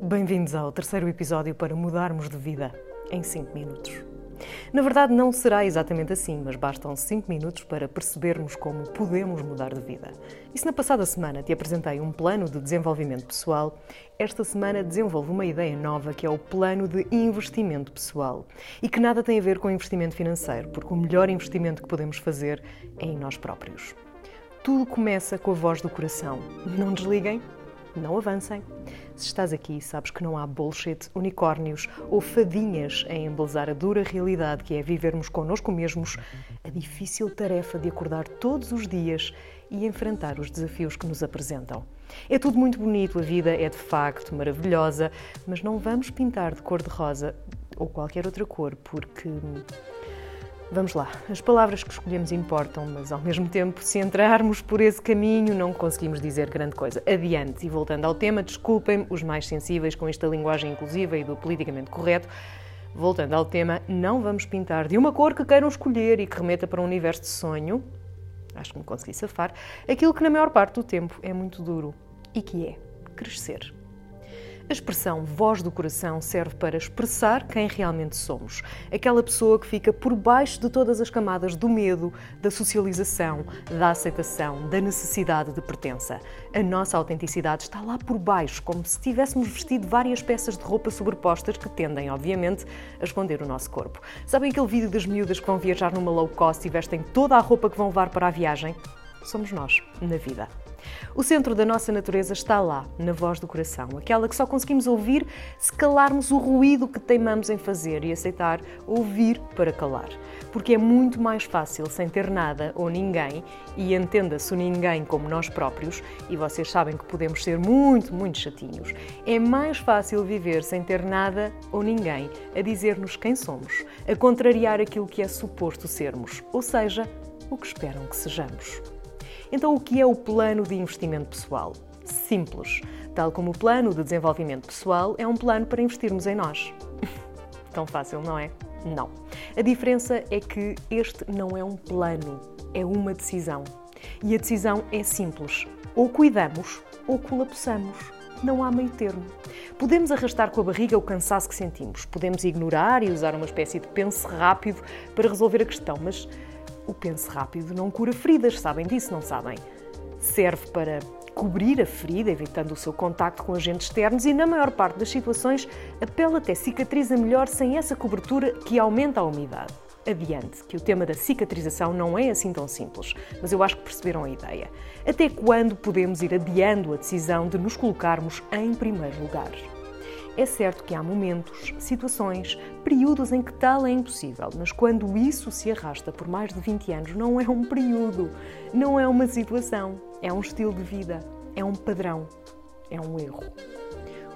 Bem-vindos ao terceiro episódio para mudarmos de vida em 5 minutos. Na verdade, não será exatamente assim, mas bastam 5 minutos para percebermos como podemos mudar de vida. E se na passada semana te apresentei um plano de desenvolvimento pessoal, esta semana desenvolvo uma ideia nova que é o plano de investimento pessoal. E que nada tem a ver com investimento financeiro, porque o melhor investimento que podemos fazer é em nós próprios. Tudo começa com a voz do coração. Não desliguem, não avancem. Se estás aqui, sabes que não há bullshit, unicórnios ou fadinhas em embelezar a dura realidade que é vivermos connosco mesmos a difícil tarefa de acordar todos os dias e enfrentar os desafios que nos apresentam. É tudo muito bonito, a vida é de facto maravilhosa, mas não vamos pintar de cor de rosa ou qualquer outra cor, porque Vamos lá, as palavras que escolhemos importam, mas ao mesmo tempo, se entrarmos por esse caminho, não conseguimos dizer grande coisa. Adiante, e voltando ao tema, desculpem os mais sensíveis com esta linguagem inclusiva e do politicamente correto. Voltando ao tema, não vamos pintar de uma cor que queiram escolher e que remeta para um universo de sonho, acho que me consegui safar, aquilo que na maior parte do tempo é muito duro e que é crescer. A expressão voz do coração serve para expressar quem realmente somos. Aquela pessoa que fica por baixo de todas as camadas do medo, da socialização, da aceitação, da necessidade de pertença. A nossa autenticidade está lá por baixo, como se tivéssemos vestido várias peças de roupa sobrepostas que tendem, obviamente, a esconder o nosso corpo. Sabem aquele vídeo das miúdas que vão viajar numa low cost e vestem toda a roupa que vão levar para a viagem? Somos nós, na vida. O centro da nossa natureza está lá, na voz do coração, aquela que só conseguimos ouvir se calarmos o ruído que teimamos em fazer e aceitar ouvir para calar. Porque é muito mais fácil sem ter nada ou ninguém, e entenda-se o ninguém como nós próprios, e vocês sabem que podemos ser muito, muito chatinhos. É mais fácil viver sem ter nada ou ninguém a dizer-nos quem somos, a contrariar aquilo que é suposto sermos, ou seja, o que esperam que sejamos. Então, o que é o plano de investimento pessoal? Simples. Tal como o plano de desenvolvimento pessoal é um plano para investirmos em nós. Tão fácil, não é? Não. A diferença é que este não é um plano, é uma decisão. E a decisão é simples: ou cuidamos ou colapsamos. Não há meio termo. Podemos arrastar com a barriga o cansaço que sentimos, podemos ignorar e usar uma espécie de pense rápido para resolver a questão, mas o pense rápido não cura feridas, sabem disso, não sabem? Serve para cobrir a ferida, evitando o seu contacto com agentes externos e, na maior parte das situações, a pele até cicatriza melhor sem essa cobertura que aumenta a umidade. Adiante, que o tema da cicatrização não é assim tão simples, mas eu acho que perceberam a ideia. Até quando podemos ir adiando a decisão de nos colocarmos em primeiro lugar? É certo que há momentos, situações, períodos em que tal é impossível, mas quando isso se arrasta por mais de 20 anos, não é um período, não é uma situação, é um estilo de vida, é um padrão, é um erro.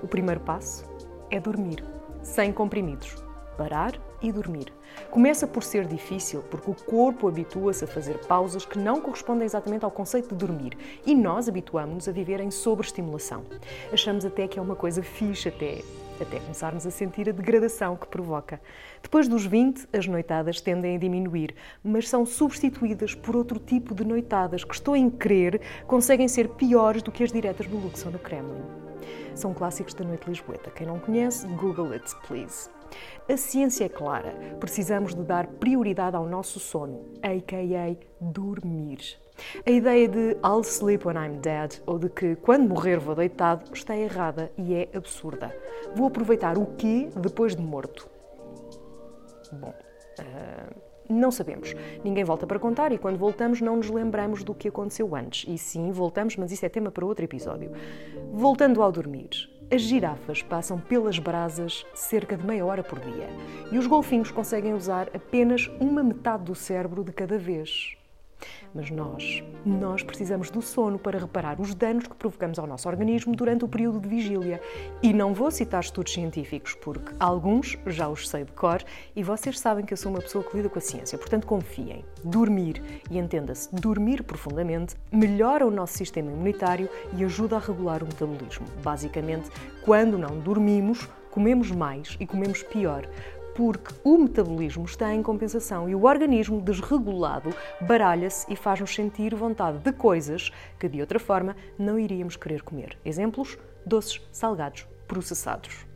O primeiro passo é dormir, sem comprimidos. Parar e dormir. Começa por ser difícil, porque o corpo habitua-se a fazer pausas que não correspondem exatamente ao conceito de dormir e nós habituamos-nos a viver em sobreestimulação. Achamos até que é uma coisa fixe, até, até começarmos a sentir a degradação que provoca. Depois dos 20, as noitadas tendem a diminuir, mas são substituídas por outro tipo de noitadas que, estou em crer, conseguem ser piores do que as diretas no Luxor no Kremlin. São clássicos da noite lisboeta. Quem não conhece, Google it, please. A ciência é clara. Precisamos de dar prioridade ao nosso sono, a.k.a. dormir. A ideia de I'll sleep when I'm dead ou de que quando morrer vou deitado está errada e é absurda. Vou aproveitar o quê depois de morto? Bom, uh, não sabemos. Ninguém volta para contar e quando voltamos não nos lembramos do que aconteceu antes. E sim, voltamos, mas isso é tema para outro episódio. Voltando ao dormir. As girafas passam pelas brasas cerca de meia hora por dia e os golfinhos conseguem usar apenas uma metade do cérebro de cada vez. Mas nós, nós precisamos do sono para reparar os danos que provocamos ao nosso organismo durante o período de vigília. E não vou citar estudos científicos, porque alguns já os sei de cor e vocês sabem que eu sou uma pessoa que lida com a ciência, portanto confiem. Dormir, e entenda-se, dormir profundamente, melhora o nosso sistema imunitário e ajuda a regular o metabolismo. Basicamente, quando não dormimos, comemos mais e comemos pior, porque o metabolismo está em compensação e o organismo desregulado baralha-se e faz-nos sentir vontade de coisas que de outra forma não iríamos querer comer. Exemplos: doces, salgados, processados.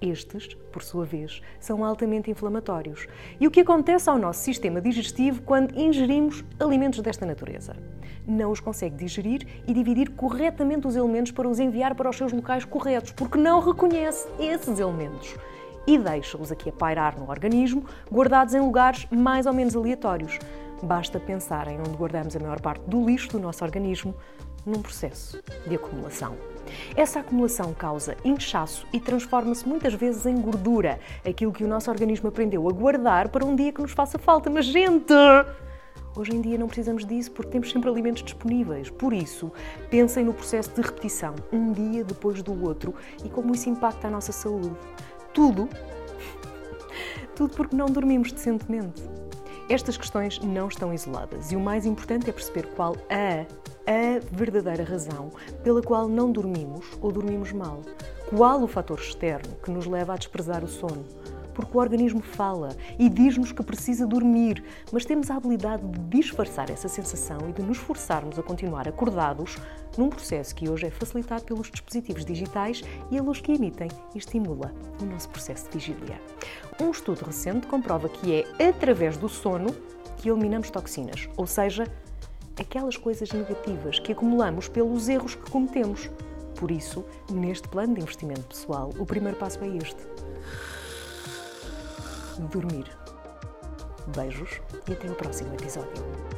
Estes, por sua vez, são altamente inflamatórios. E o que acontece ao nosso sistema digestivo quando ingerimos alimentos desta natureza? Não os consegue digerir e dividir corretamente os elementos para os enviar para os seus locais corretos, porque não reconhece esses elementos e deixa-os aqui a pairar no organismo, guardados em lugares mais ou menos aleatórios. Basta pensar em onde guardamos a maior parte do lixo do nosso organismo, num processo de acumulação. Essa acumulação causa inchaço e transforma-se muitas vezes em gordura, aquilo que o nosso organismo aprendeu a guardar para um dia que nos faça falta. Mas, gente! Hoje em dia não precisamos disso porque temos sempre alimentos disponíveis. Por isso, pensem no processo de repetição, um dia depois do outro, e como isso impacta a nossa saúde. Tudo, tudo porque não dormimos decentemente. Estas questões não estão isoladas e o mais importante é perceber qual a a verdadeira razão pela qual não dormimos ou dormimos mal. Qual o fator externo que nos leva a desprezar o sono? Porque o organismo fala e diz-nos que precisa dormir, mas temos a habilidade de disfarçar essa sensação e de nos forçarmos a continuar acordados num processo que hoje é facilitado pelos dispositivos digitais e a luz que emitem estimula o nosso processo de vigília. Um estudo recente comprova que é através do sono que eliminamos toxinas, ou seja, aquelas coisas negativas que acumulamos pelos erros que cometemos. Por isso, neste plano de investimento pessoal, o primeiro passo é este: dormir. Beijos e até o próximo episódio.